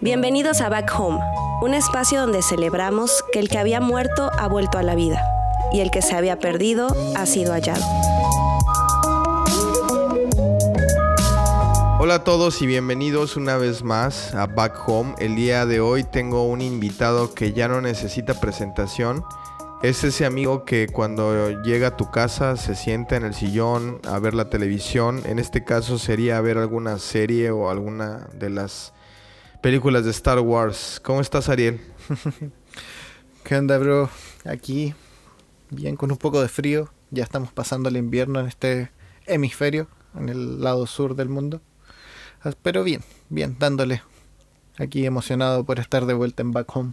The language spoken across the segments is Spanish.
Bienvenidos a Back Home, un espacio donde celebramos que el que había muerto ha vuelto a la vida y el que se había perdido ha sido hallado. Hola a todos y bienvenidos una vez más a Back Home. El día de hoy tengo un invitado que ya no necesita presentación. Es ese amigo que cuando llega a tu casa se sienta en el sillón a ver la televisión. En este caso sería ver alguna serie o alguna de las películas de Star Wars. ¿Cómo estás, Ariel? ¿Qué onda, bro? Aquí, bien, con un poco de frío. Ya estamos pasando el invierno en este hemisferio, en el lado sur del mundo. Ah, pero bien, bien, dándole. Aquí emocionado por estar de vuelta en Back Home.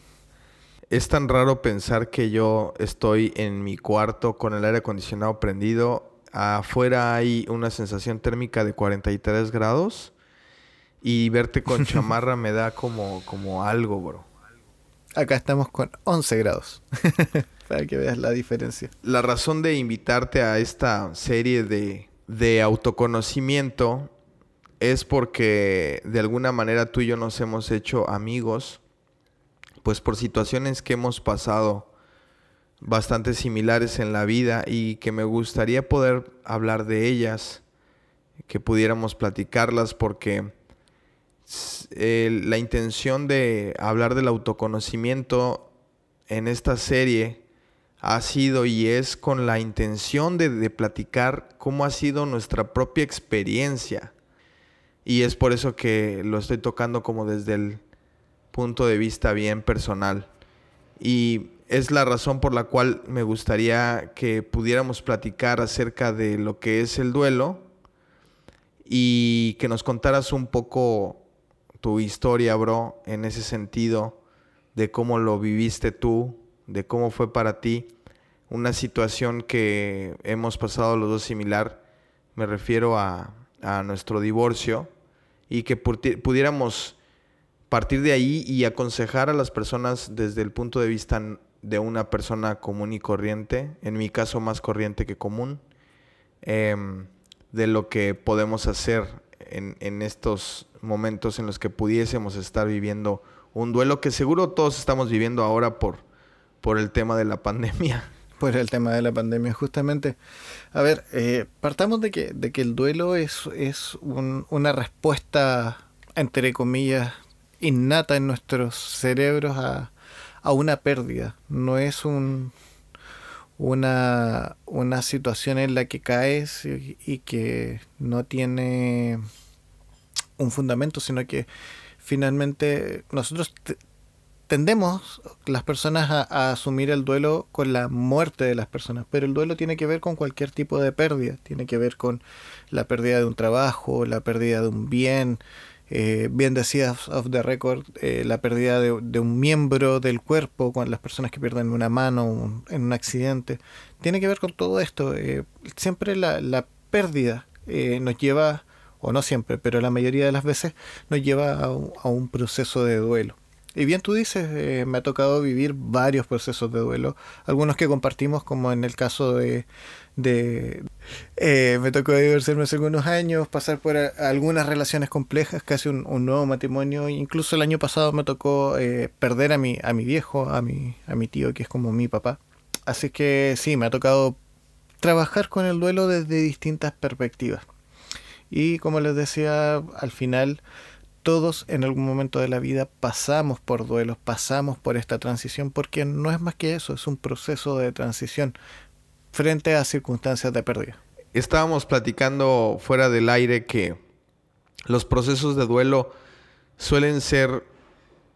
Es tan raro pensar que yo estoy en mi cuarto con el aire acondicionado prendido. Afuera hay una sensación térmica de 43 grados. Y verte con chamarra me da como, como algo, bro. Acá estamos con 11 grados. Para que veas la diferencia. La razón de invitarte a esta serie de, de autoconocimiento es porque de alguna manera tú y yo nos hemos hecho amigos, pues por situaciones que hemos pasado bastante similares en la vida y que me gustaría poder hablar de ellas, que pudiéramos platicarlas porque la intención de hablar del autoconocimiento en esta serie ha sido y es con la intención de, de platicar cómo ha sido nuestra propia experiencia. Y es por eso que lo estoy tocando como desde el punto de vista bien personal. Y es la razón por la cual me gustaría que pudiéramos platicar acerca de lo que es el duelo y que nos contaras un poco tu historia, bro, en ese sentido, de cómo lo viviste tú, de cómo fue para ti una situación que hemos pasado los dos similar. Me refiero a, a nuestro divorcio y que pudiéramos partir de ahí y aconsejar a las personas desde el punto de vista de una persona común y corriente, en mi caso más corriente que común, em, de lo que podemos hacer en, en, estos momentos en los que pudiésemos estar viviendo un duelo que seguro todos estamos viviendo ahora por, por el tema de la pandemia por el tema de la pandemia, justamente. A ver, eh, partamos de que, de que el duelo es, es una respuesta, entre comillas, innata en nuestros cerebros a, a una pérdida. No es un, una, una situación en la que caes y, y que no tiene un fundamento, sino que finalmente nosotros tendemos las personas a, asumir el duelo con la muerte de las personas, pero el duelo tiene que ver con cualquier tipo de pérdida, tiene que ver con la pérdida de un trabajo, la pérdida de un bien, eh, bien decías off the record, eh, la pérdida de, un miembro del cuerpo, con las personas que pierden una mano en un accidente, tiene que ver con todo esto. Eh, siempre la, la pérdida nos lleva, o no siempre, pero la mayoría de las veces nos lleva a un proceso de duelo. Y bien tú dices, eh, me ha tocado vivir varios procesos de duelo, algunos que compartimos, como en el caso de... de eh, me tocó divorciarme hace algunos años, pasar por algunas relaciones complejas, casi un, nuevo matrimonio, incluso el año pasado me tocó eh, perder a mi, a mi viejo, a mi, a mi tío, que es como mi papá. Así que sí, me ha tocado trabajar con el duelo desde distintas perspectivas. Y como les decía, al final todos en algún momento de la vida pasamos por duelos, pasamos por esta transición, porque no es más que eso, es un proceso de transición frente a circunstancias de pérdida. Estábamos platicando fuera del aire que los procesos de duelo suelen ser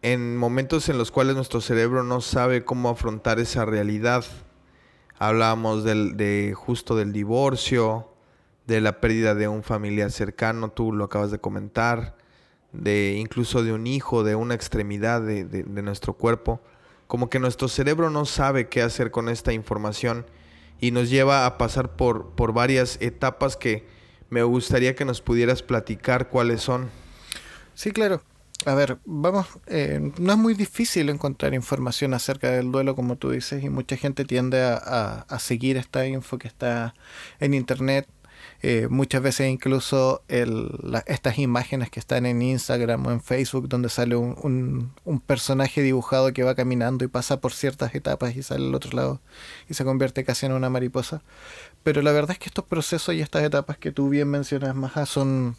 en momentos en los cuales nuestro cerebro no sabe cómo afrontar esa realidad. Hablábamos del, de justo del divorcio, de la pérdida de un familiar cercano, tú lo acabas de comentar, de incluso de un hijo, de una extremidad de, nuestro cuerpo, como que nuestro cerebro no sabe qué hacer con esta información y nos lleva a pasar por, por varias etapas que me gustaría que nos pudieras platicar cuáles son. Sí, claro. a ver, vamos, eh, no es muy difícil encontrar información acerca del duelo, como tú dices, y mucha gente tiende a, a, seguir esta info que está en internet. Eh, muchas veces incluso estas imágenes que están en Instagram o en Facebook, donde sale un, un, un, personaje dibujado que va caminando y pasa por ciertas etapas y sale al otro lado y se convierte casi en una mariposa. Pero la verdad es que estos procesos y estas etapas que tú bien mencionas, Maja, son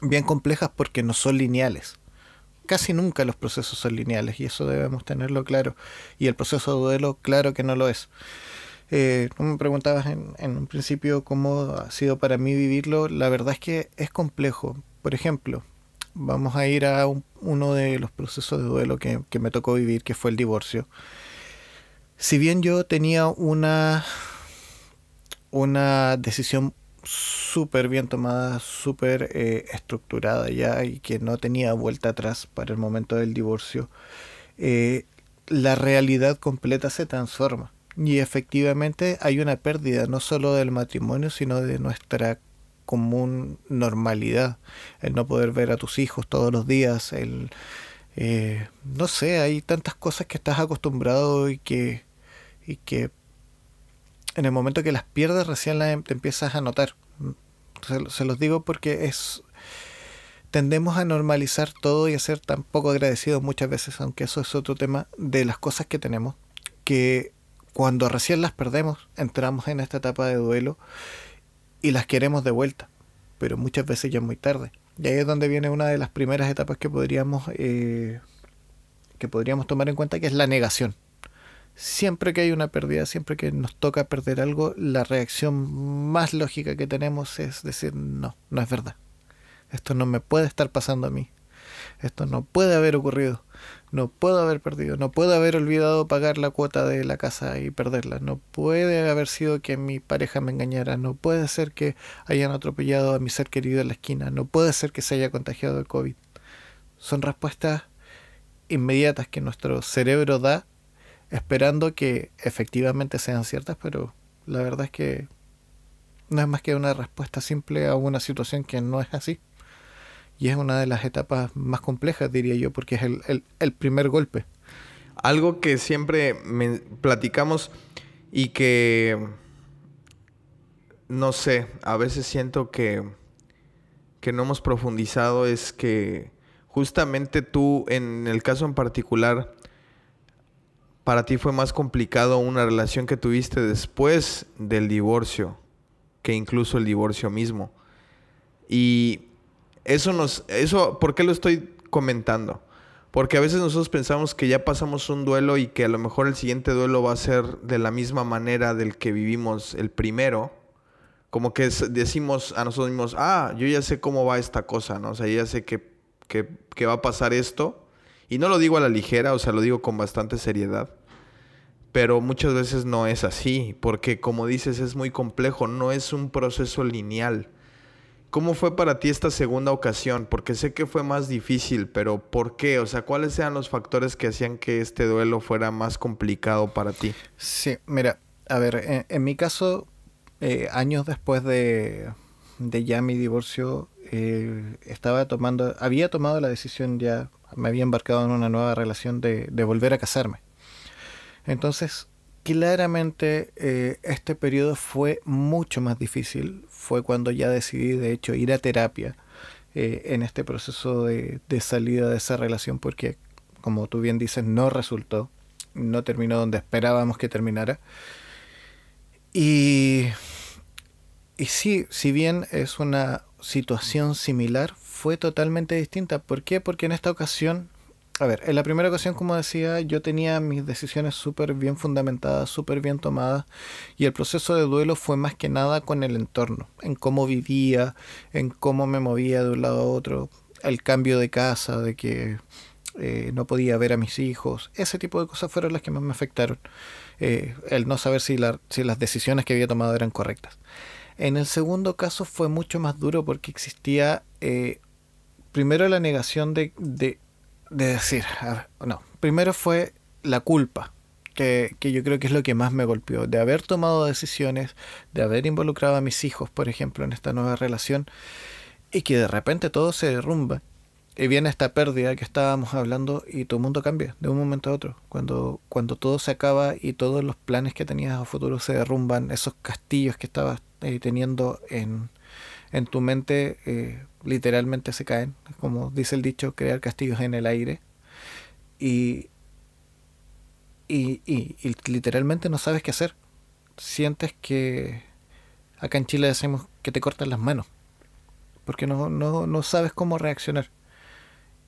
bien complejas porque no son lineales casi nunca los procesos son lineales y eso debemos tenerlo claro. Y el proceso de duelo, claro que no lo es. Eh, tú me preguntabas en, un principio cómo ha sido para mí vivirlo. La verdad es que es complejo. Por ejemplo, vamos a ir a uno de los procesos de duelo que, me tocó vivir, que fue el divorcio. Si bien yo tenía una, una decisión súper bien tomada, súper eh, estructurada ya y que no tenía vuelta atrás para el momento del divorcio, eh, la realidad completa se transforma. Y efectivamente hay una pérdida no solo del matrimonio, sino de nuestra común normalidad. El no poder ver a tus hijos todos los días, el... Eh, no sé, hay tantas cosas que estás acostumbrado y que, y que en el momento que las pierdes recién las em, te empiezas a notar. Se, los digo porque es tendemos a normalizar todo y a ser tan poco agradecidos muchas veces, aunque eso es otro tema, de las cosas que tenemos, que cuando recién las perdemos, entramos en esta etapa de duelo y las queremos de vuelta, pero muchas veces ya es muy tarde. Y ahí es donde viene una de las primeras etapas que podríamos, eh, que podríamos tomar en cuenta, que es la negación siempre que hay una pérdida, siempre que nos toca perder algo, la reacción más lógica que tenemos es decir, no, no es verdad. Esto no me puede estar pasando a mí. Esto no puede haber ocurrido. No puedo haber perdido. No puedo haber olvidado pagar la cuota de la casa y perderla. No puede haber sido que mi pareja me engañara. No puede ser que hayan atropellado a mi ser querido en la esquina. No puede ser que se haya contagiado el COVID. Son respuestas inmediatas que nuestro cerebro da esperando que efectivamente sean ciertas, pero la verdad es que no es más que una respuesta simple a una situación que no es así. Y es una de las etapas más complejas, diría yo, porque es el, primer golpe. Algo que siempre me platicamos y que, no sé, a veces siento que, que no hemos profundizado es que justamente tú, en el caso en particular, para ti fue más complicado una relación que tuviste después del divorcio que incluso el divorcio mismo. Y eso nos eso ¿por qué lo estoy comentando? Porque a veces nosotros pensamos que ya pasamos un duelo y que a lo mejor el siguiente duelo va a ser de la misma manera del que vivimos el primero. Como que decimos a nosotros mismos, ah, yo ya sé cómo va esta cosa, ¿no? O sea, ya sé que, que va a pasar esto y no lo digo a la ligera, o sea, lo digo con bastante seriedad. Pero muchas veces no es así, porque como dices, es muy complejo, no es un proceso lineal. ¿Cómo fue para ti esta segunda ocasión? Porque sé que fue más difícil, pero ¿por qué? O sea, ¿cuáles eran los factores que hacían que este duelo fuera más complicado para ti? Sí, mira, a ver, en, mi caso, eh, años después de, ya mi divorcio, eh, estaba tomando, había tomado la decisión ya me había embarcado en una nueva relación de, volver a casarme. Entonces, claramente eh, este periodo fue mucho más difícil. Fue cuando ya decidí, de hecho, ir a terapia eh, en este proceso de, salida de esa relación, porque, como tú bien dices, no resultó, no terminó donde esperábamos que terminara. Y, y sí, si bien es una situación similar, fue totalmente distinta. ¿Por qué? Porque en esta ocasión, a ver, en la primera ocasión, como decía, yo tenía mis decisiones súper bien fundamentadas, súper bien tomadas, y el proceso de duelo fue más que nada con el entorno, en cómo vivía, en cómo me movía de un lado a otro, el cambio de casa, de que eh, no podía ver a mis hijos, ese tipo de cosas fueron las que más me afectaron. Eh, el no saber si, la, si las decisiones que había tomado eran correctas. En el segundo caso fue mucho más duro porque existía eh, primero la negación de, de, decir, no, primero fue la culpa, que, que, yo creo que es lo que más me golpeó, de haber tomado decisiones, de haber involucrado a mis hijos, por ejemplo, en esta nueva relación, y que de repente todo se derrumba. y viene esta pérdida que estábamos hablando y tu mundo cambia de un momento a otro. Cuando, cuando todo se acaba y todos los planes que tenías a futuro se derrumban, esos castillos que estabas eh, teniendo en, en, tu mente eh, literalmente se caen. Como dice el dicho, crear castillos en el aire. Y, y, y, y literalmente no sabes qué hacer. Sientes que acá en Chile decimos que te cortan las manos. Porque no, no, no sabes cómo reaccionar.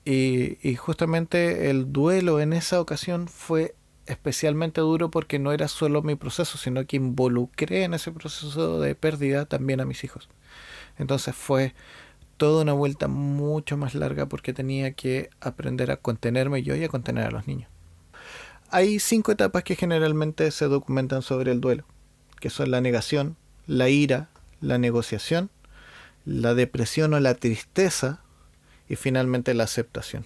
Y, justamente el duelo en esa ocasión fue especialmente duro porque no era solo mi proceso, sino que involucré en ese proceso de pérdida también a mis hijos. Entonces fue toda una vuelta mucho más larga porque tenía que aprender a contenerme yo y a contener a los niños. Hay cinco etapas que generalmente se documentan sobre el duelo, que son la negación, la ira, la negociación, la depresión o la tristeza, y finalmente la aceptación.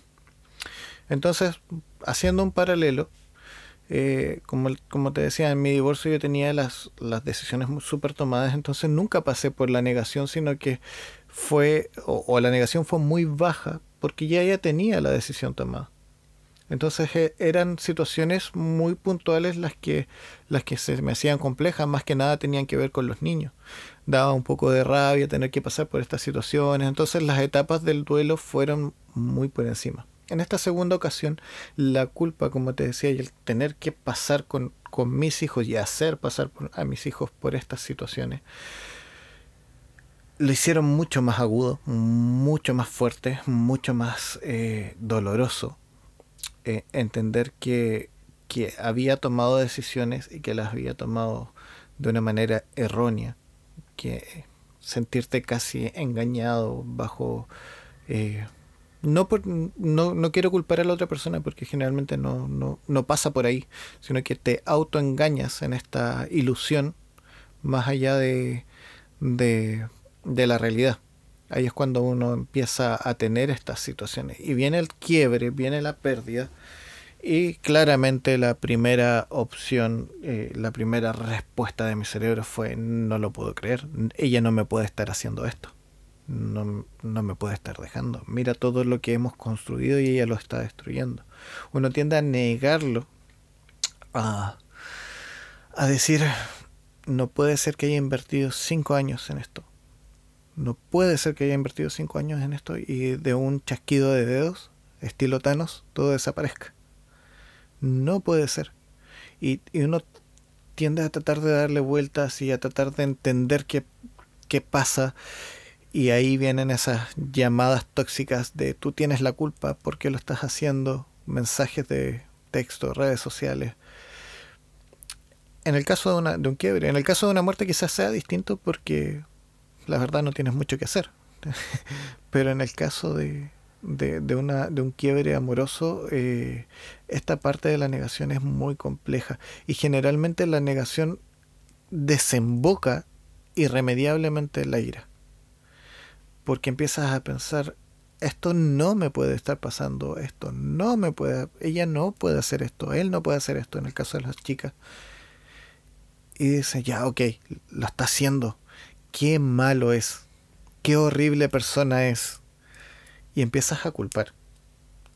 Entonces, haciendo un paralelo, eh, como, como, te decía, en mi divorcio yo tenía las, las decisiones súper tomadas, entonces nunca pasé por la negación, sino que fue, o, la negación fue muy baja, porque ya ya tenía la decisión tomada. Entonces eh, eran situaciones muy puntuales las que, las que se me hacían complejas, más que nada tenían que ver con los niños daba un poco de rabia tener que pasar por estas situaciones. Entonces las etapas del duelo fueron muy por encima. En esta segunda ocasión, la culpa, como te decía, y el tener que pasar con, con mis hijos y hacer pasar a mis hijos por estas situaciones, lo hicieron mucho más agudo, mucho más fuerte, mucho más eh, doloroso. Eh, entender que, que había tomado decisiones y que las había tomado de una manera errónea que sentirte casi engañado bajo... Eh, no, por, no, no, quiero culpar a la otra persona porque generalmente no, no, no pasa por ahí, sino que te autoengañas en esta ilusión más allá de, de, de la realidad. Ahí es cuando uno empieza a tener estas situaciones. Y viene el quiebre, viene la pérdida y claramente la primera opción, eh, la primera respuesta de mi cerebro fue, no lo puedo creer, ella no me puede estar haciendo esto, no, no, me puede estar dejando. Mira todo lo que hemos construido y ella lo está destruyendo. Uno tiende a negarlo, a, a decir, no puede ser que haya invertido cinco años en esto. No puede ser que haya invertido cinco años en esto y de un chasquido de dedos, estilo Thanos, todo desaparezca no puede ser. Y, uno tiende a tratar de darle vueltas y a tratar de entender qué, qué pasa. Y ahí vienen esas llamadas tóxicas de tú tienes la culpa, ¿por qué lo estás haciendo? Mensajes de texto, redes sociales. En el caso de, una, de un quiebre, en el caso de una muerte quizás sea distinto porque la verdad no tienes mucho que hacer. Pero en el caso de, de, un quiebre amoroso, eh, esta parte de la negación es muy compleja y generalmente la negación desemboca irremediablemente en la ira. Porque empiezas a pensar, esto no me puede estar pasando, esto no me puede, ella no puede hacer esto, él no puede hacer esto en el caso de las chicas. Y dice, ya, ok, lo está haciendo, qué malo es, qué horrible persona es, y empiezas a culpar.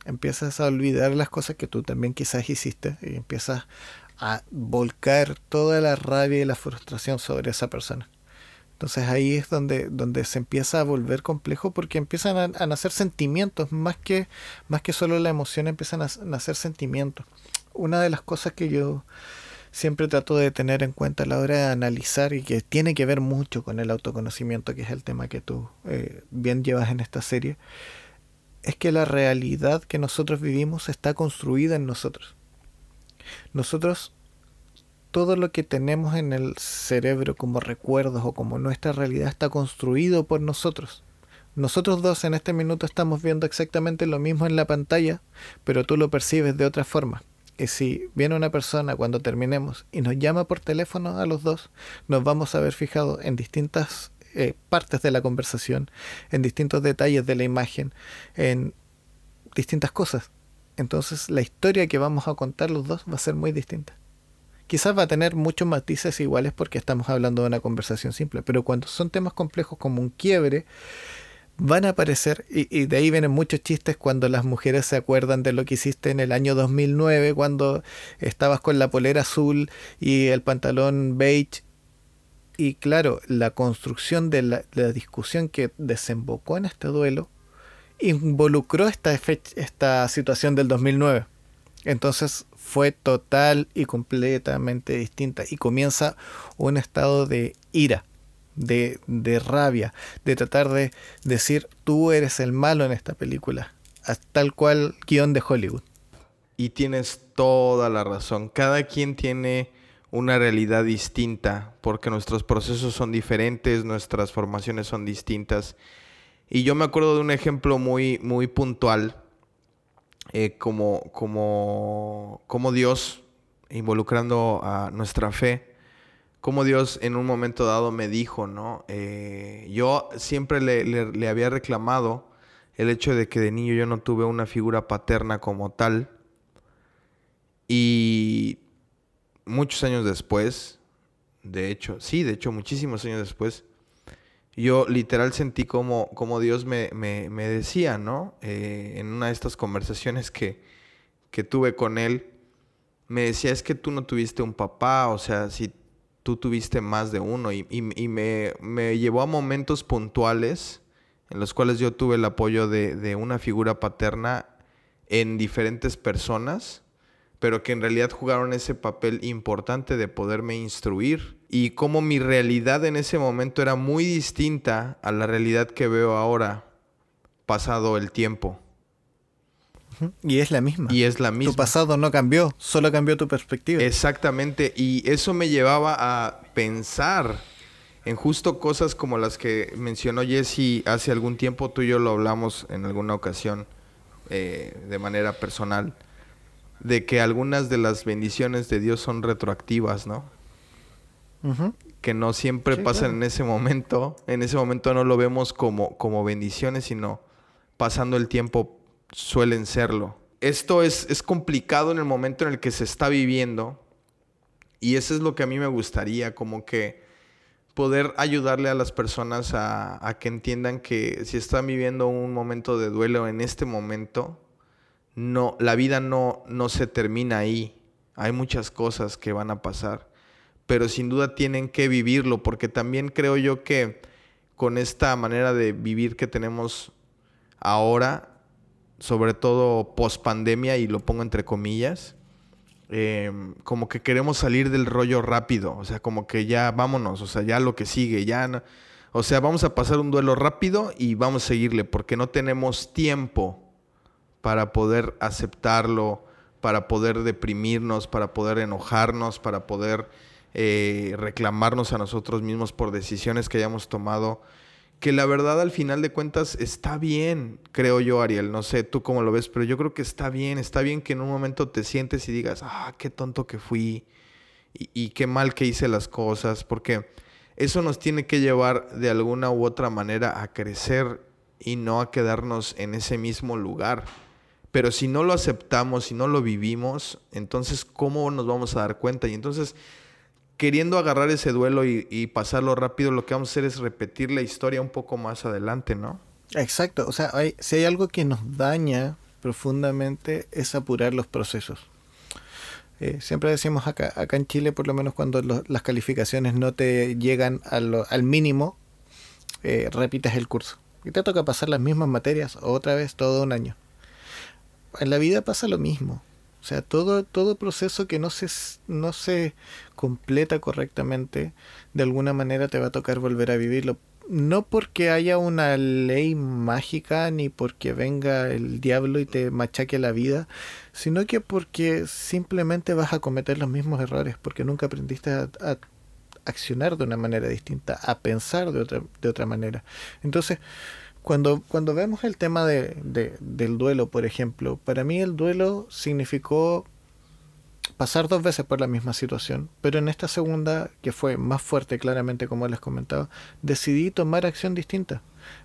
Empiezas a olvidar las cosas que tú también quizás hiciste y empiezas a volcar toda la rabia y la frustración sobre esa persona. Entonces ahí es donde, donde se empieza a volver complejo porque empiezan a, nacer sentimientos, más que, más que solo la emoción, empiezan a nacer sentimientos. Una de las cosas que yo siempre trato de tener en cuenta a la hora de analizar y que tiene que ver mucho con el autoconocimiento, que es el tema que tú eh, bien llevas en esta serie, es que la realidad que nosotros vivimos está construida en nosotros. Nosotros, todo lo que tenemos en el cerebro como recuerdos o como nuestra realidad está construido por nosotros. Nosotros dos en este minuto estamos viendo exactamente lo mismo en la pantalla, pero tú lo percibes de otra forma. Y si viene una persona cuando terminemos y nos llama por teléfono a los dos, nos vamos a ver fijado en distintas eh, partes de la conversación, en distintos detalles de la imagen, en distintas cosas. Entonces la historia que vamos a contar los dos va a ser muy distinta. Quizás va a tener muchos matices iguales porque estamos hablando de una conversación simple, pero cuando son temas complejos como un quiebre, van a aparecer, y, de ahí vienen muchos chistes cuando las mujeres se acuerdan de lo que hiciste en el año 2009, cuando estabas con la polera azul y el pantalón beige. Y claro, la construcción de la, discusión que desembocó en este duelo involucró esta, esta situación del 2009. Entonces fue total y completamente distinta y comienza un estado de ira de, de rabia, de tratar de decir tú eres el malo en esta película, tal cual guion de Hollywood. Y tienes toda la razón. Cada quien tiene una realidad distinta, porque nuestros procesos son diferentes, nuestras formaciones son distintas. Y yo me acuerdo de un ejemplo muy, muy puntual, eh, como, como, como Dios, involucrando a nuestra fe, como Dios en un momento dado me dijo, ¿no? Eh, yo siempre le, había reclamado el hecho de que de niño yo no tuve una figura paterna como tal. Y muchos años después, de hecho, sí, de hecho, muchísimos años después, yo literal sentí como, como Dios me, decía, ¿no? Eh, en una de estas conversaciones que, que tuve con Él, me decía, es que tú no tuviste un papá, o sea, si tú tuviste más de uno y, me, llevó a momentos puntuales en los cuales yo tuve el apoyo de, una figura paterna en diferentes personas, pero que en realidad jugaron ese papel importante de poderme instruir y cómo mi realidad en ese momento era muy distinta a la realidad que veo ahora, pasado el tiempo. Y es la misma. Y es la misma. Tu pasado no cambió, solo cambió tu perspectiva. Exactamente. Y eso me llevaba a pensar en justo cosas como las que mencionó Jesse hace algún tiempo. Tú y yo lo hablamos en alguna ocasión eh, de manera personal. De que algunas de las bendiciones de Dios son retroactivas, ¿no? Que no siempre pasan en ese momento. En ese momento no lo vemos como, como bendiciones, sino pasando el tiempo suelen serlo. Esto es, es complicado en el momento en el que se está viviendo y eso es lo que a mí me gustaría, como que poder ayudarle a las personas a, a, que entiendan que si están viviendo un momento de duelo en este momento, no, la vida no, no se termina ahí. Hay muchas cosas que van a pasar, pero sin duda tienen que vivirlo, porque también creo yo que con esta manera de vivir que tenemos ahora, sobre todo post pandemia, y lo pongo entre comillas, em, como que queremos salir del rollo rápido, o sea, como que ya vámonos, o sea, ya lo que sigue, ya, o sea, vamos a pasar un duelo rápido y vamos a seguirle, porque no tenemos tiempo para poder aceptarlo, para poder deprimirnos, para poder enojarnos, para poder eh, reclamarnos a nosotros mismos por decisiones que hayamos tomado que la verdad al final de cuentas está bien, creo yo, Ariel. No sé tú cómo lo ves, pero yo creo que está bien. Está bien que en un momento te sientes y digas, ah, qué tonto que fui y, qué mal que hice las cosas, porque eso nos tiene que llevar de alguna u otra manera a crecer y no a quedarnos en ese mismo lugar. Pero si no lo aceptamos, si no lo vivimos, entonces ¿cómo nos vamos a dar cuenta? Y entonces queriendo agarrar ese duelo y, pasarlo rápido, lo que vamos a hacer es repetir la historia un poco más adelante, ¿no? Exacto, o sea, si hay algo que nos daña profundamente es apurar los procesos. Eh, siempre decimos acá, acá en Chile, por lo menos cuando las calificaciones no te llegan al mínimo, eh, repites el curso. Y te toca pasar las mismas materias otra vez todo un año. En la vida pasa lo mismo. O sea, todo, todo proceso que no se, no se completa correctamente, de alguna manera te va a tocar volver a vivirlo. No porque haya una ley mágica ni porque venga el diablo y te machaque la vida, sino que porque simplemente vas a cometer los mismos errores, porque nunca aprendiste a, a accionar de una manera distinta, a pensar de otra, de otra manera. Entonces, cuando, cuando vemos el tema de, del duelo, por ejemplo, para mí el duelo significó pasar dos veces por la misma situación, pero en esta segunda, que fue más fuerte claramente como les comentaba, decidí tomar acción distinta.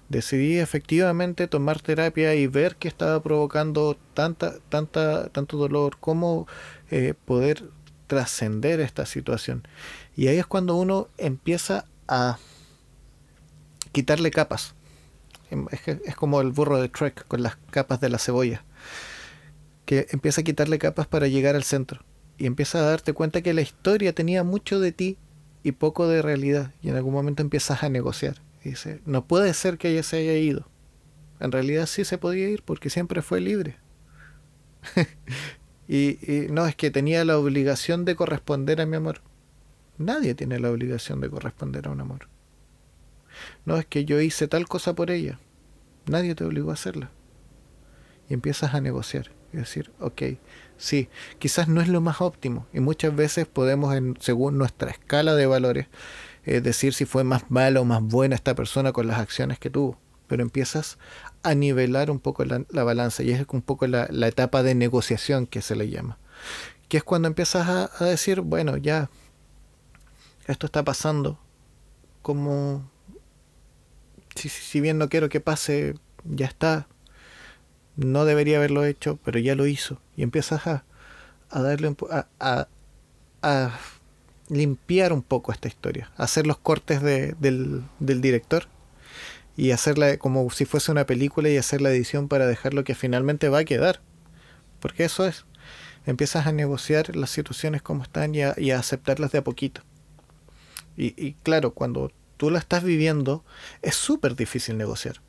Decidí efectivamente tomar terapia y ver qué estaba provocando tanta, tanta, tanto dolor, cómo eh, poder trascender esta situación. Y ahí es cuando uno empieza a quitarle capas es, es como el burro de Trek con las capas de la cebolla, que empieza a quitarle capas para llegar al centro y empieza a darte cuenta que la historia tenía mucho de ti y poco de realidad y en algún momento empiezas a negociar. Y dice, no puede ser que ella se haya ido. En realidad sí se podía ir porque siempre fue libre. y no, es que tenía la obligación de corresponder a mi amor. Nadie tiene la obligación de corresponder a un amor. No, es que yo hice tal cosa por ella. Nadie te obligó a hacerla. Y empiezas a negociar y decir, ok, sí, quizás no es lo más óptimo y muchas veces podemos, en, según nuestra escala de valores, eh, decir si fue más mala o más buena esta persona con las acciones que tuvo, pero empiezas a nivelar un poco la, balanza y es un poco la, etapa de negociación que se le llama, que es cuando empiezas a, a decir, bueno, ya, esto está pasando, como si, bien no quiero que pase, ya está, no debería haberlo hecho, pero ya lo hizo. Y empiezas a, a darle a, a, limpiar un poco esta historia, hacer los cortes de, del, del, director y hacerla como si fuese una película y hacer la edición para dejar lo que finalmente va a quedar. Porque eso es. Empiezas a negociar las situaciones como están y a, aceptarlas de a poquito. Y claro, cuando tú la estás viviendo, es súper difícil negociar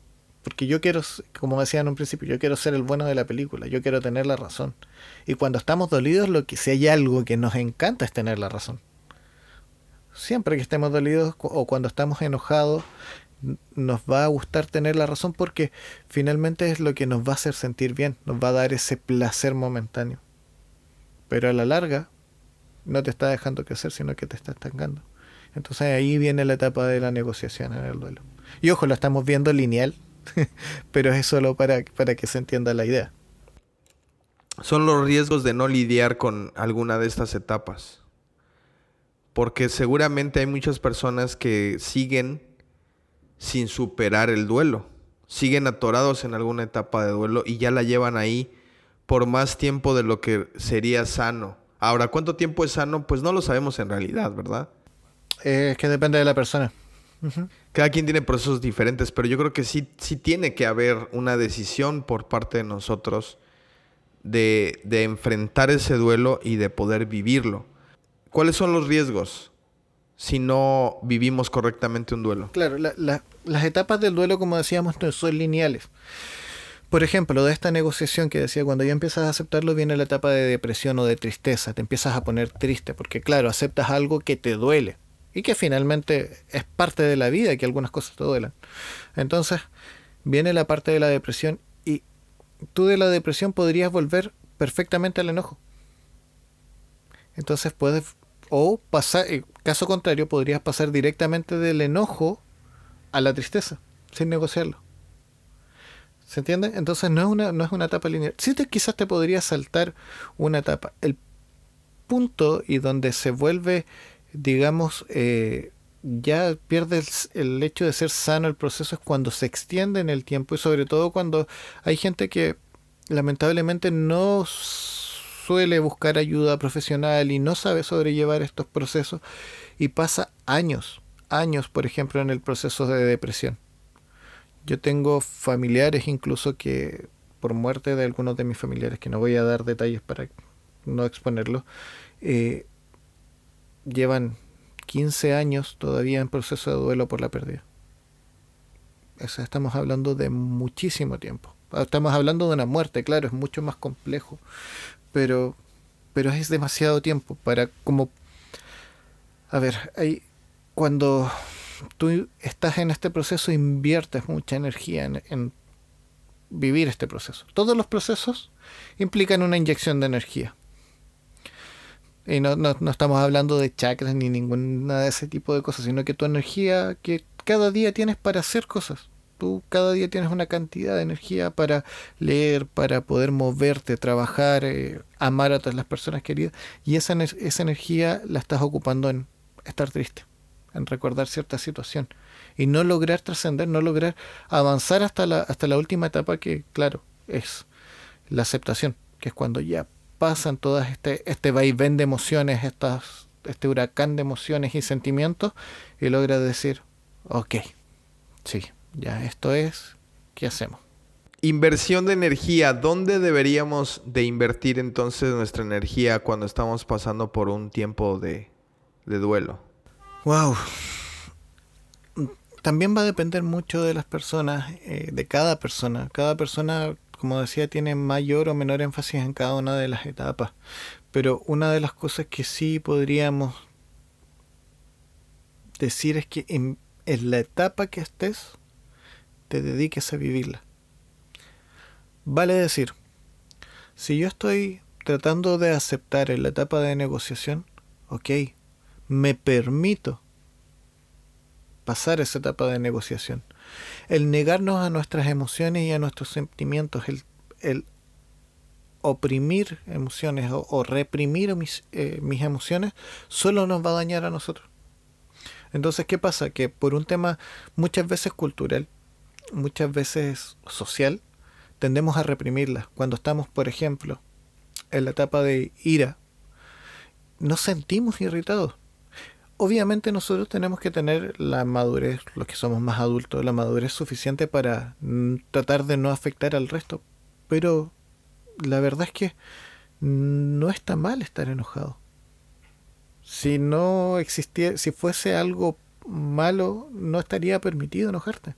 porque yo quiero, como decía en un principio, yo quiero ser el bueno de la película, yo quiero tener la razón. Y cuando estamos dolidos, lo que si hay algo que nos encanta es tener la razón. Siempre que estemos dolidos o cuando estamos enojados, nos va a gustar tener la razón porque finalmente es lo que nos va a hacer sentir bien, nos va a dar ese placer momentáneo. Pero a la larga no te está dejando crecer, sino que te está estancando. Entonces ahí viene la etapa de la negociación en el duelo. Y ojo, lo estamos viendo lineal, pero es solo para, para que se entienda la idea. Son los riesgos de no lidiar con alguna de estas etapas. Porque seguramente hay muchas personas que siguen sin superar el duelo. Siguen atorados en alguna etapa de duelo y ya la llevan ahí por más tiempo de lo que sería sano. Ahora, ¿cuánto tiempo es sano? Pues no lo sabemos en realidad, ¿verdad? Eh, es que depende de la persona. Cada quien tiene procesos diferentes, pero yo creo que sí, sí tiene que haber una decisión por parte de nosotros de, enfrentar ese duelo y de poder vivirlo. ¿Cuáles son los riesgos si no vivimos correctamente un duelo? Claro, las etapas del duelo, como decíamos, no son lineales. Por ejemplo, de esta negociación que decía, cuando ya empiezas a aceptarlo, viene la etapa de depresión o de tristeza. Te empiezas a poner triste, porque claro, aceptas algo que te duele y que finalmente es parte de la vida que algunas cosas te duelan. Entonces viene la parte de la depresión y tú de la depresión podrías volver perfectamente al enojo. Entonces puedes, o pasar, en caso contrario, podrías pasar directamente del enojo a la tristeza, sin negociarlo. ¿Se entiende? Entonces no es una, no es una etapa lineal. Sí quizás te podría saltar una etapa. El punto y donde se vuelve digamos, eh, ya pierde el, hecho de ser sano el proceso es cuando se extiende en el tiempo y sobre todo cuando hay gente que lamentablemente no suele buscar ayuda profesional y no sabe sobrellevar estos procesos y pasa años, años, por ejemplo, en el proceso de depresión. Yo tengo familiares incluso que por muerte de algunos de mis familiares, que no voy a dar detalles para no exponerlo, eh, llevan 15 años todavía en proceso de duelo por la pérdida. estamos hablando de muchísimo tiempo. Estamos hablando de una muerte, claro, es mucho más complejo, pero, pero es demasiado tiempo para como... A ver, hay, cuando tú estás en este proceso inviertes mucha energía en, en vivir este proceso. Todos los procesos implican una inyección de energía y no, no, no, estamos hablando de chakras ni ninguna de ese tipo de cosas, sino que tu energía que cada día tienes para hacer cosas. Tú cada día tienes una cantidad de energía para leer, para poder moverte, trabajar, eh, amar a todas las personas queridas. Y esa, esa energía la estás ocupando en estar triste, en recordar cierta situación. Y no lograr trascender, no lograr avanzar hasta la, hasta la última etapa que, claro, es la aceptación, que es cuando ya pasan todas este, este vaivén de emociones, estas, este huracán de emociones y sentimientos, y logra decir, ok, sí, ya esto es, ¿qué hacemos? Inversión de energía. ¿Dónde deberíamos de invertir entonces nuestra energía cuando estamos pasando por un tiempo de, de duelo? Wow. También va a depender mucho de las personas, eh, de cada persona. Cada persona, como decía, tiene mayor o menor énfasis en cada una de las etapas. Pero una de las cosas que sí podríamos decir es que en, la etapa que estés, te dediques a vivirla. Vale decir, si yo estoy tratando de aceptar en la etapa de negociación, ok, me permito pasar esa etapa de negociación. El negarnos a nuestras emociones y a nuestros sentimientos, el, oprimir emociones o, reprimir mis, eh, mis emociones, solo nos va a dañar a nosotros. Entonces, ¿qué pasa? Que por un tema muchas veces cultural, muchas veces social, tendemos a reprimirlas. Cuando estamos, por ejemplo, en la etapa de ira, nos sentimos irritados obviamente nosotros tenemos que tener la madurez, los que somos más adultos, la madurez suficiente para mm, tratar de no afectar al resto. Pero la verdad es que no está mal estar enojado. Si no existiera, si fuese algo malo, no estaría permitido enojarte.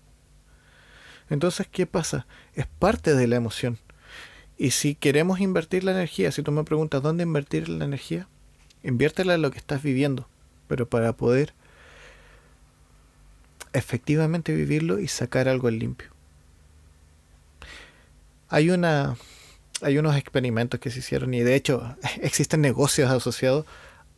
Entonces, ¿qué pasa? Es parte de la emoción. Y si queremos invertir la energía, si tú me preguntas dónde invertir la energía, inviértela en lo que estás viviendo pero para poder efectivamente vivirlo y sacar algo en limpio. Hay una hay unos experimentos que se hicieron y de hecho existen negocios asociados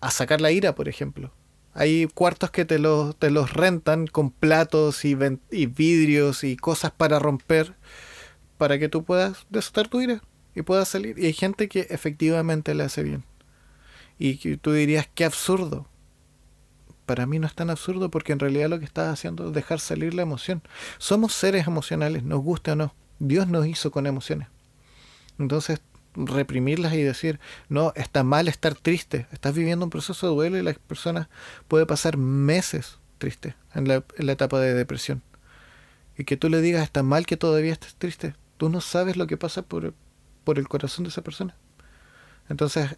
a sacar la ira, por ejemplo. Hay cuartos que te los, te los rentan con platos y, vidrios y cosas para romper para que tú puedas desatar tu ira y puedas salir. Y hay gente que efectivamente le hace bien. Y tú dirías, qué absurdo para mí no es tan absurdo porque en realidad lo que estás haciendo es dejar salir la emoción. Somos seres emocionales, nos guste o no. Dios nos hizo con emociones. Entonces, reprimirlas y decir, no, está mal estar triste, estás viviendo un proceso de duelo y la persona puede pasar meses triste en la, en la etapa de depresión. Y que tú le digas, está mal que todavía estés triste. Tú no sabes lo que pasa por, por el corazón de esa persona. Entonces,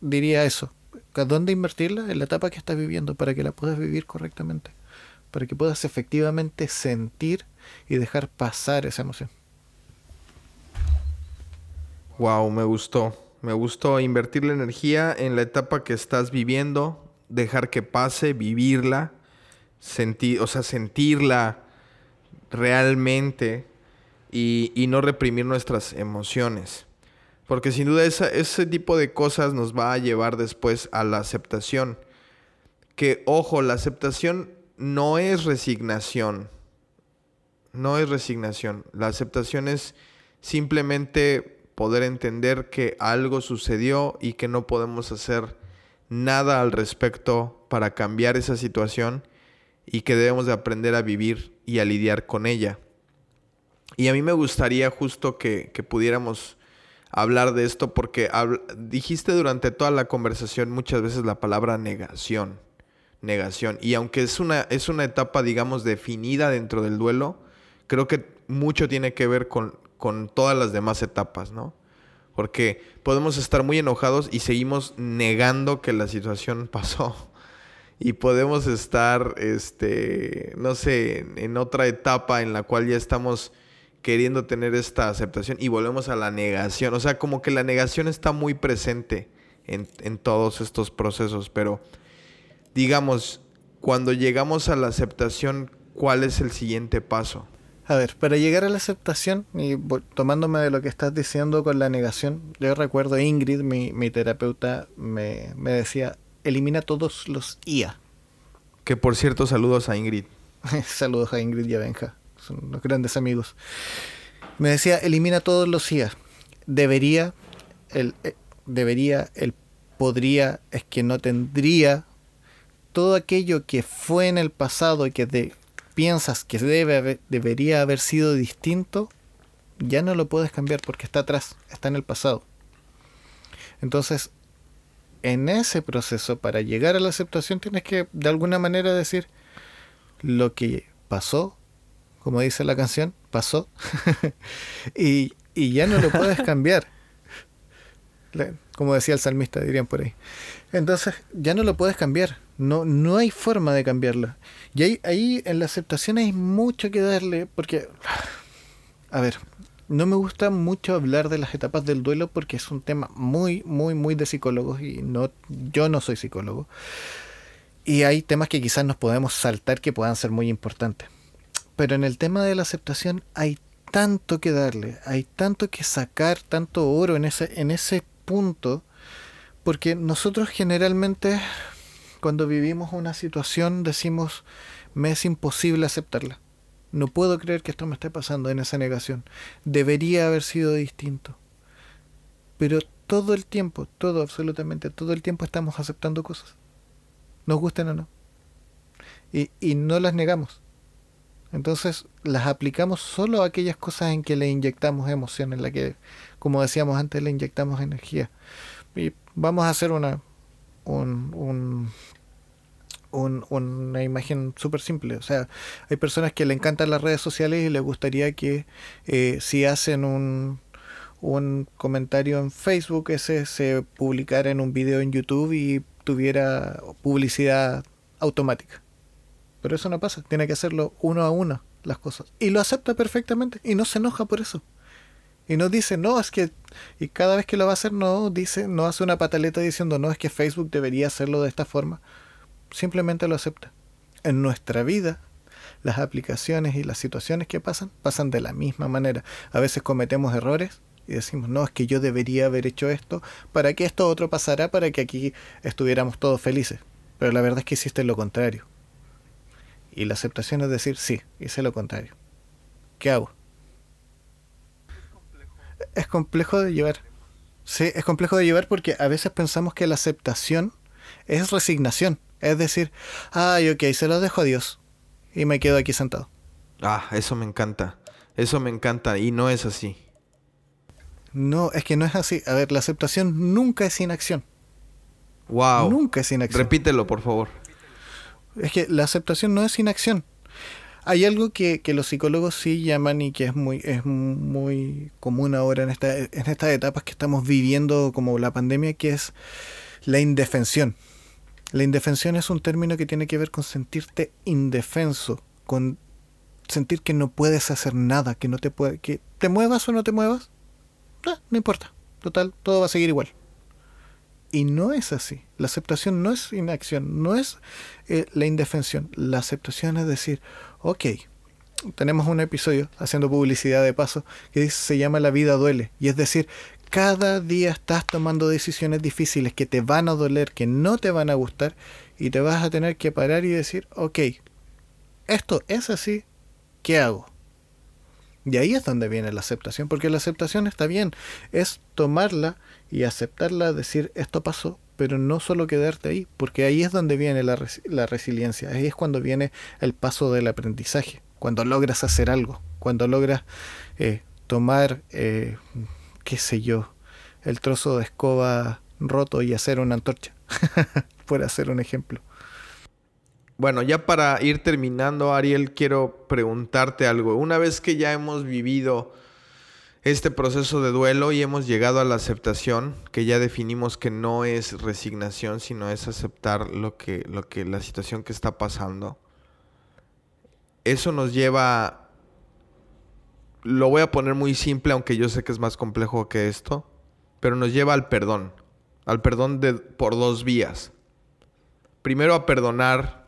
diría eso, dónde invertirla en la etapa que estás viviendo para que la puedas vivir correctamente, para que puedas efectivamente sentir y dejar pasar esa emoción. Wow, me gustó. Me gustó invertir la energía en la etapa que estás viviendo, dejar que pase, vivirla, sentir, o sea, sentirla realmente y, y no reprimir nuestras emociones. Porque sin duda ese tipo de cosas nos va a llevar después a la aceptación. Que, ojo, la aceptación no es resignación. No es resignación. La aceptación es simplemente poder entender que algo sucedió y que no podemos hacer nada al respecto para cambiar esa situación y que debemos de aprender a vivir y a lidiar con ella. Y a mí me gustaría justo que, que pudiéramos hablar de esto porque dijiste durante toda la conversación muchas veces la palabra negación. Negación. Y aunque es una, es una etapa, digamos, definida dentro del duelo, creo que mucho tiene que ver con, con todas las demás etapas, ¿no? Porque podemos estar muy enojados y seguimos negando que la situación pasó. Y podemos estar, este, no sé, en otra etapa en la cual ya estamos queriendo tener esta aceptación y volvemos a la negación. O sea, como que la negación está muy presente en, en todos estos procesos, pero digamos, cuando llegamos a la aceptación, ¿cuál es el siguiente paso? A ver, para llegar a la aceptación, y tomándome de lo que estás diciendo con la negación, yo recuerdo Ingrid, mi, mi terapeuta, me, me, decía, elimina todos los IA. Que por cierto, saludos a Ingrid. saludos a Ingrid y a Benja son los grandes amigos. Me decía, elimina todos los IA. Debería, el, eh, debería, el podría, es que no tendría. Todo aquello que fue en el pasado y que piensas que debe debería haber sido distinto, ya no lo puedes cambiar porque está atrás, está en el pasado. Entonces, en ese proceso, para llegar a la aceptación, tienes que de alguna manera decir, lo que pasó como dice la canción, pasó, y, y ya no lo puedes cambiar. Como decía el salmista, dirían por ahí. Entonces, ya no lo puedes cambiar. No, no hay forma de cambiarlo. Y ahí, ahí en la aceptación hay mucho que darle, porque, a ver, no me gusta mucho hablar de las etapas del duelo porque es un tema muy, muy, muy de psicólogos y no, yo no soy psicólogo. Y hay temas que quizás nos podemos saltar que puedan ser muy importantes. Pero en el tema de la aceptación hay tanto que darle, hay tanto que sacar, tanto oro en ese, en ese punto, porque nosotros generalmente cuando vivimos una situación decimos, me es imposible aceptarla. No puedo creer que esto me esté pasando en esa negación. Debería haber sido distinto. Pero todo el tiempo, todo, absolutamente todo el tiempo estamos aceptando cosas. Nos gusten o no. Y, y no las negamos. Entonces las aplicamos solo a aquellas cosas en que le inyectamos emoción, en la que, como decíamos antes, le inyectamos energía. Y vamos a hacer una, un, un una imagen súper simple. O sea, hay personas que le encantan las redes sociales y les gustaría que eh, si hacen un, un comentario en Facebook, ese se publicara en un video en YouTube y tuviera publicidad automática. Pero eso no pasa, tiene que hacerlo uno a uno las cosas. Y lo acepta perfectamente y no se enoja por eso. Y no dice, no, es que. Y cada vez que lo va a hacer, no dice, no hace una pataleta diciendo, no, es que Facebook debería hacerlo de esta forma simplemente lo acepta. En nuestra vida, las aplicaciones y las situaciones que pasan pasan de la misma manera. A veces cometemos errores y decimos, no, es que yo debería haber hecho esto para que esto otro pasara, para que aquí estuviéramos todos felices. Pero la verdad es que hiciste lo contrario. Y la aceptación es decir, sí, hice lo contrario. ¿Qué hago? Es complejo de llevar. Sí, es complejo de llevar porque a veces pensamos que la aceptación es resignación. Es decir, ay, ok, se lo dejo a Dios. Y me quedo aquí sentado. Ah, eso me encanta. Eso me encanta. Y no es así. No, es que no es así. A ver, la aceptación nunca es inacción. Wow. Nunca es inacción. Repítelo, por favor. Es que la aceptación no es inacción. Hay algo que, que, los psicólogos sí llaman y que es muy, es muy común ahora en, esta, en estas etapas que estamos viviendo como la pandemia, que es la indefensión. La indefensión es un término que tiene que ver con sentirte indefenso, con sentir que no puedes hacer nada, que no te puede, que te muevas o no te muevas, ah, no importa, total, todo va a seguir igual. Y no es así. La aceptación no es inacción, no es eh, la indefensión. La aceptación es decir, ok, tenemos un episodio haciendo publicidad de paso que se llama La vida duele. Y es decir, cada día estás tomando decisiones difíciles que te van a doler, que no te van a gustar, y te vas a tener que parar y decir, ok, esto es así, ¿qué hago? Y ahí es donde viene la aceptación, porque la aceptación está bien, es tomarla y aceptarla, decir, esto pasó, pero no solo quedarte ahí, porque ahí es donde viene la, la resiliencia, ahí es cuando viene el paso del aprendizaje, cuando logras hacer algo, cuando logras eh, tomar... Eh, qué sé yo, el trozo de escoba roto y hacer una antorcha, por hacer un ejemplo. Bueno, ya para ir terminando, Ariel, quiero preguntarte algo. Una vez que ya hemos vivido este proceso de duelo y hemos llegado a la aceptación, que ya definimos que no es resignación, sino es aceptar lo que, lo que, la situación que está pasando. Eso nos lleva lo voy a poner muy simple, aunque yo sé que es más complejo que esto, pero nos lleva al perdón, al perdón de, por dos vías. Primero a perdonar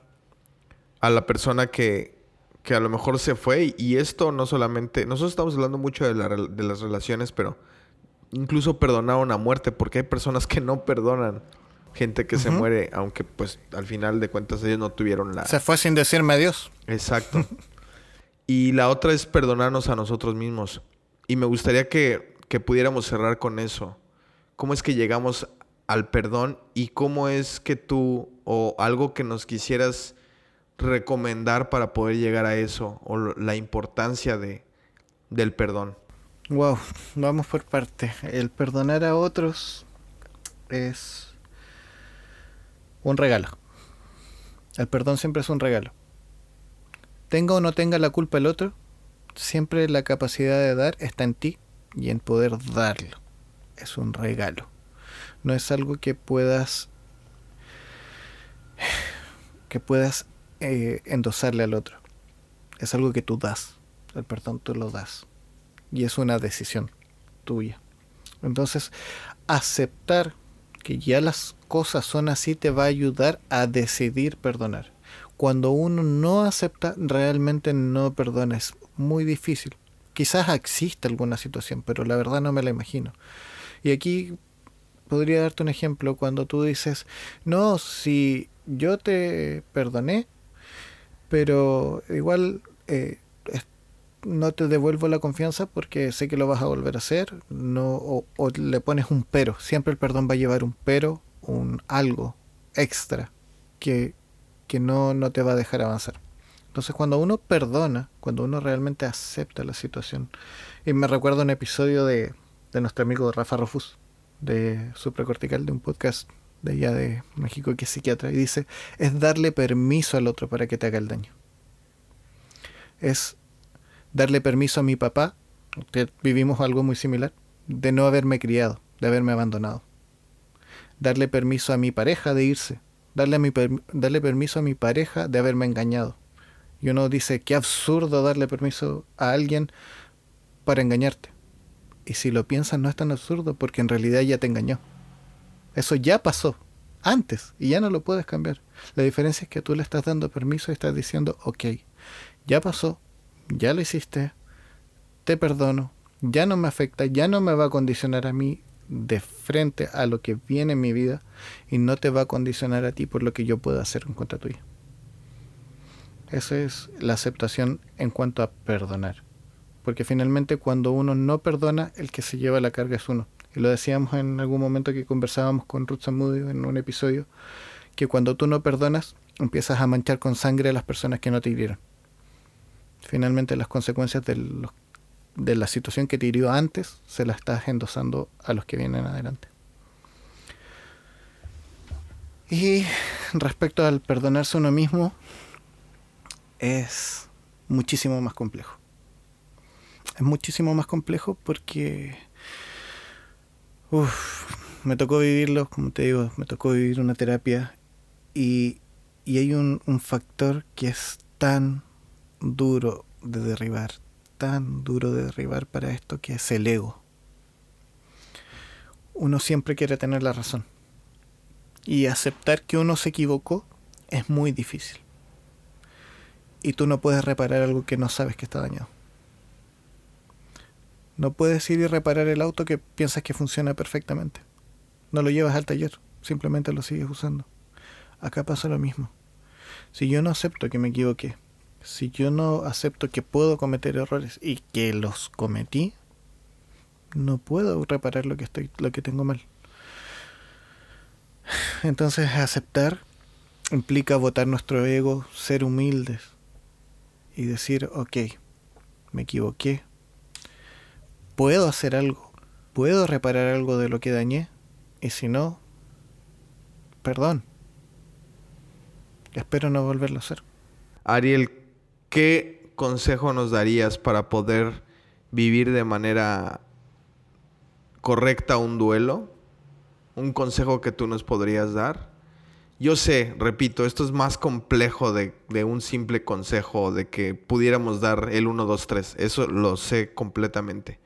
a la persona que, que a lo mejor se fue y, esto no solamente, nosotros estamos hablando mucho de, de las relaciones, pero incluso perdonar una muerte, porque hay personas que no perdonan gente que se muere, aunque pues al final de cuentas ellos no tuvieron la... Se fue sin decirme adiós. Exacto. Y la otra es perdonarnos a nosotros mismos. Y me gustaría que, que pudiéramos cerrar con eso. ¿Cómo es que llegamos al perdón y cómo es que tú o algo que nos quisieras recomendar para poder llegar a eso o la importancia de, del perdón? Wow, vamos por parte. El perdonar a otros es un regalo. El perdón siempre es un regalo tenga o no tenga la culpa el otro, Siempre la capacidad de dar está en ti y en poder darlo. Es un regalo. No es algo que puedas que puedas eh, endosarle al otro. Es algo que tú das. El perdón tú lo das. Y es una decisión tuya. Entonces, aceptar que ya las cosas son así te va a ayudar a decidir perdonar. Cuando uno no acepta, realmente no perdona. Es muy difícil. Quizás exista alguna situación, pero la verdad no me la imagino. Y aquí podría darte un ejemplo cuando tú dices, no, si yo te perdoné, pero igual eh, no te devuelvo la confianza porque sé que lo vas a volver a hacer, no, o, le pones un pero. Siempre el perdón va a llevar un pero, un algo extra que, que no, no te va a dejar avanzar. Entonces cuando uno perdona, cuando uno realmente acepta la situación, y me recuerdo un episodio de, de nuestro amigo Rafa Rofus, de Supracortical, de un podcast de allá de México que es psiquiatra, y dice, es darle permiso al otro para que te haga el daño. Es darle permiso a mi papá, que vivimos algo muy similar, de no haberme criado, de haberme abandonado. Darle permiso a mi pareja de irse, darle, darle permiso a mi pareja de haberme engañado. Y uno dice, qué absurdo darle permiso a alguien para engañarte. Y si lo piensas no es tan absurdo porque en realidad ya te engañó. Eso ya pasó antes y ya no lo puedes cambiar. La diferencia es que tú le estás dando permiso y estás diciendo, ok, ya pasó, ya lo hiciste, te perdono, ya no me afecta, ya no me va a condicionar a mí de frente a lo que viene en mi vida y no te va a condicionar a ti por lo que yo pueda hacer en contra tuya. Esa es la aceptación en cuanto a perdonar. Porque finalmente cuando uno no perdona, el que se lleva la carga es uno. Y lo decíamos en algún momento que conversábamos con Ruth Samudio en un episodio, que cuando tú no perdonas, empiezas a manchar con sangre a las personas que no te hirieron. Finalmente las consecuencias de, los, de la situación que te hirió antes se las estás endosando a los que vienen adelante. Y respecto al perdonarse uno mismo, es muchísimo más complejo. Es muchísimo más complejo porque uf, me tocó vivirlo, como te digo, me tocó vivir una terapia y, y hay un, un factor que es tan duro de derribar, tan duro de derribar para esto que es el ego. Uno siempre quiere tener la razón. Y aceptar que uno se equivocó es muy difícil. Y tú no puedes reparar algo que no sabes que está dañado. No puedes ir y reparar el auto que piensas que funciona perfectamente. No lo llevas al taller, simplemente lo sigues usando. Acá pasa lo mismo. Si yo no acepto que me equivoqué, si yo no acepto que puedo cometer errores y que los cometí, no puedo reparar lo que estoy, lo que tengo mal. Entonces aceptar implica votar nuestro ego, ser humildes y decir, ok, me equivoqué, puedo hacer algo, puedo reparar algo de lo que dañé, y si no, perdón. Espero no volverlo a hacer. Ariel, ¿qué consejo nos darías para poder vivir de manera correcta un duelo? ¿Un consejo que tú nos podrías dar? Yo sé, repito, esto es más complejo de, de, un simple consejo, de que pudiéramos dar el 1, 2, 3. Eso lo sé completamente.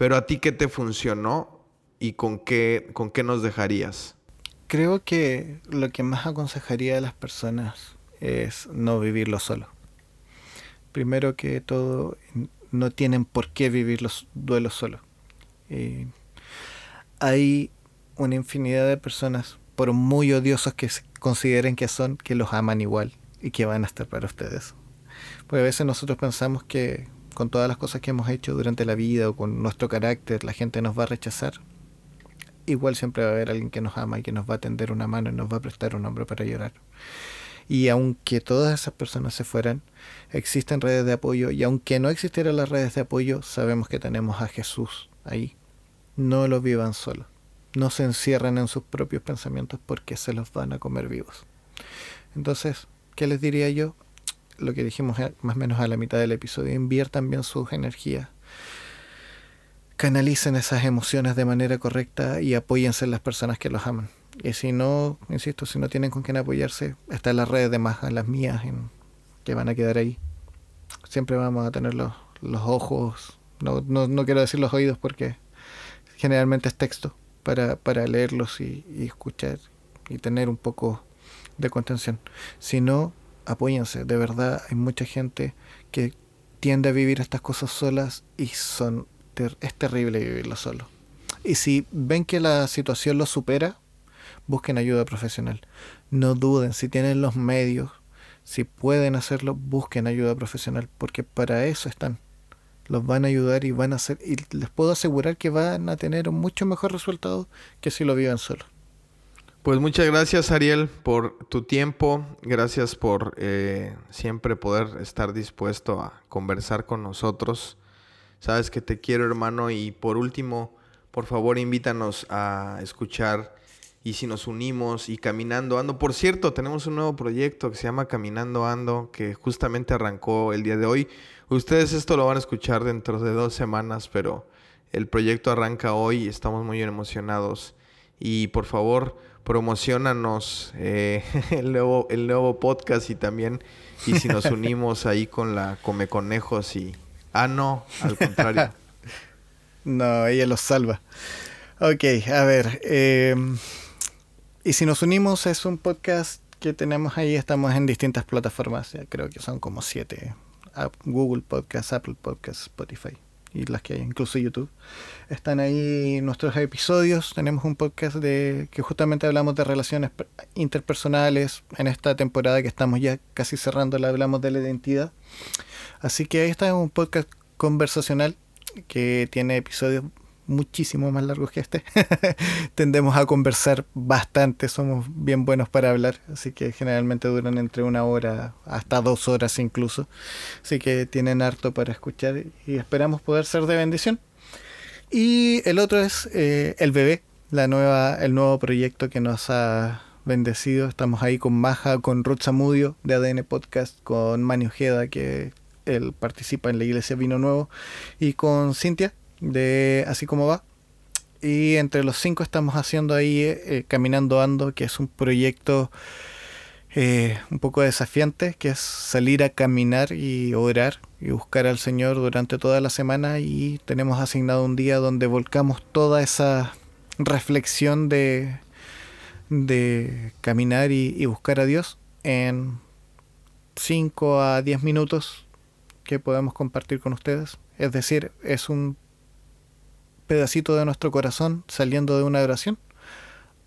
Pero a ti, ¿qué te funcionó y con qué, con qué nos dejarías? Creo que lo que más aconsejaría a las personas es no vivirlo solo. Primero que todo, no tienen por qué vivir los duelos solo. Eh, hay una infinidad de personas, por muy odiosos que consideren que son, que los aman igual y que van a estar para ustedes. Porque a veces nosotros pensamos que con todas las cosas que hemos hecho durante la vida o con nuestro carácter, la gente nos va a rechazar. Igual siempre va a haber alguien que nos ama y que nos va a tender una mano y nos va a prestar un hombro para llorar. Y aunque todas esas personas se fueran, existen redes de apoyo y aunque no existieran las redes de apoyo, sabemos que tenemos a Jesús ahí. No lo vivan solos. No se encierren en sus propios pensamientos porque se los van a comer vivos. Entonces, ¿qué les diría yo? Lo que dijimos más o menos a la mitad del episodio, inviertan bien sus energías, canalicen esas emociones de manera correcta y apóyense en las personas que los aman. Y si no, insisto, si no tienen con quién apoyarse, están las redes de más, las mías, en, que van a quedar ahí. Siempre vamos a tener los, los ojos, no, no, no, quiero decir los oídos porque generalmente es texto para, para leerlos y, y escuchar y tener un poco de contención. Si no, apóyense. De verdad, hay mucha gente que tiende a vivir estas cosas solas y son es terrible vivirlo solo. Y si ven que la situación lo supera, busquen ayuda profesional. No duden, si tienen los medios, si pueden hacerlo, busquen ayuda profesional, porque para eso están. Los van a ayudar y van a hacer, y les puedo asegurar que van a tener mucho mejor resultado que si lo viven solo. Pues muchas gracias Ariel por tu tiempo, gracias por eh, siempre poder estar dispuesto a conversar con nosotros. Sabes que te quiero hermano y por último, por favor invítanos a escuchar y si nos unimos y caminando ando. Por cierto, tenemos un nuevo proyecto que se llama Caminando Ando que justamente arrancó el día de hoy. Ustedes esto lo van a escuchar dentro de dos semanas, pero el proyecto arranca hoy y estamos muy emocionados. Y por favor, promocionanos eh, el, nuevo, el nuevo podcast y también, y si nos unimos ahí con la Come Conejos y... Ah, no, al contrario. no, ella los salva. Ok, a ver. Eh, y si nos unimos es un podcast que tenemos ahí, estamos en distintas plataformas, ya creo que son como siete. Google Podcast, Apple Podcast, Spotify y las que hay, incluso YouTube. Están ahí nuestros episodios. Tenemos un podcast de que justamente hablamos de relaciones interpersonales. En esta temporada que estamos ya casi cerrando, la hablamos de la identidad. Así que ahí está un podcast conversacional que tiene episodios muchísimo más largos que este. Tendemos a conversar bastante, somos bien buenos para hablar, así que generalmente duran entre una hora hasta dos horas incluso. Así que tienen harto para escuchar y esperamos poder ser de bendición. Y el otro es eh, El Bebé, la nueva, el nuevo proyecto que nos ha bendecido. Estamos ahí con Maja, con Ruth Zamudio de ADN Podcast, con Mani Ojeda, que él participa en la Iglesia Vino Nuevo, y con Cintia, de Así como va. Y entre los cinco estamos haciendo ahí eh, Caminando Ando, que es un proyecto eh, un poco desafiante, que es salir a caminar y orar y buscar al Señor durante toda la semana. Y tenemos asignado un día donde volcamos toda esa reflexión de, de caminar y, y buscar a Dios en 5 a 10 minutos que podemos compartir con ustedes. Es decir, es un pedacito de nuestro corazón saliendo de una oración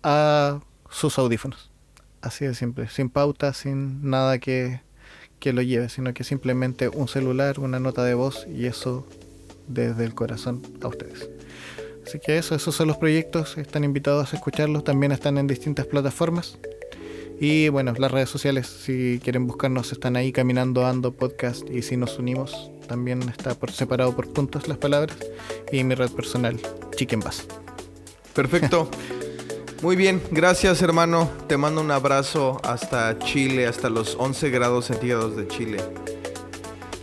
a sus audífonos. Así de simple, sin pauta, sin nada que, que lo lleve, sino que simplemente un celular, una nota de voz y eso desde el corazón a ustedes. Así que eso, esos son los proyectos, están invitados a escucharlos, también están en distintas plataformas. Y bueno, las redes sociales, si quieren buscarnos, están ahí caminando, ando, podcast. Y si nos unimos, también está por separado por puntos las palabras. Y mi red personal, Chicken Bass. Perfecto. Muy bien, gracias hermano. Te mando un abrazo hasta Chile, hasta los 11 grados centígrados de Chile.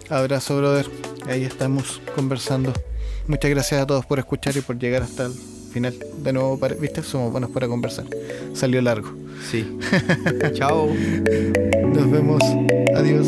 Abrazo, brother. Ahí estamos conversando. Muchas gracias a todos por escuchar y por llegar hasta el final. De nuevo, ¿viste? Somos buenos para conversar. Salió largo. Sí. Chao. Nos vemos. Adiós.